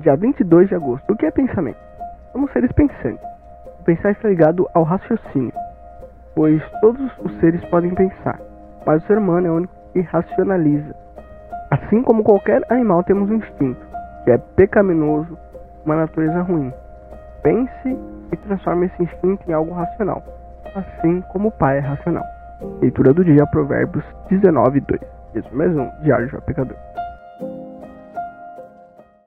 Dia 22 de agosto. O que é pensamento? É Somos seres pensantes. O pensar é está ligado ao raciocínio, pois todos os seres podem pensar, mas o ser humano é o único que racionaliza. Assim como qualquer animal, temos um instinto, que é pecaminoso, uma natureza ruim. Pense e transforme esse instinto em algo racional, assim como o Pai é racional. Leitura do dia, Provérbios 19, 2. Isso mesmo, Diário de um Pecador.